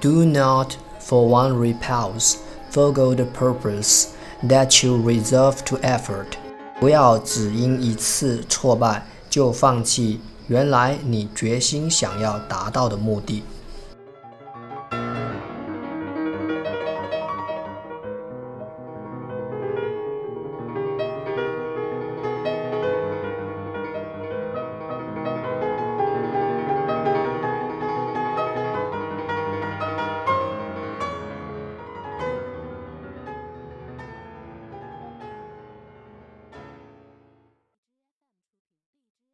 Do not for one repulse forego the purpose that you reserve to effort。不要只因一次挫败就放弃原来你决心想要达到的目的。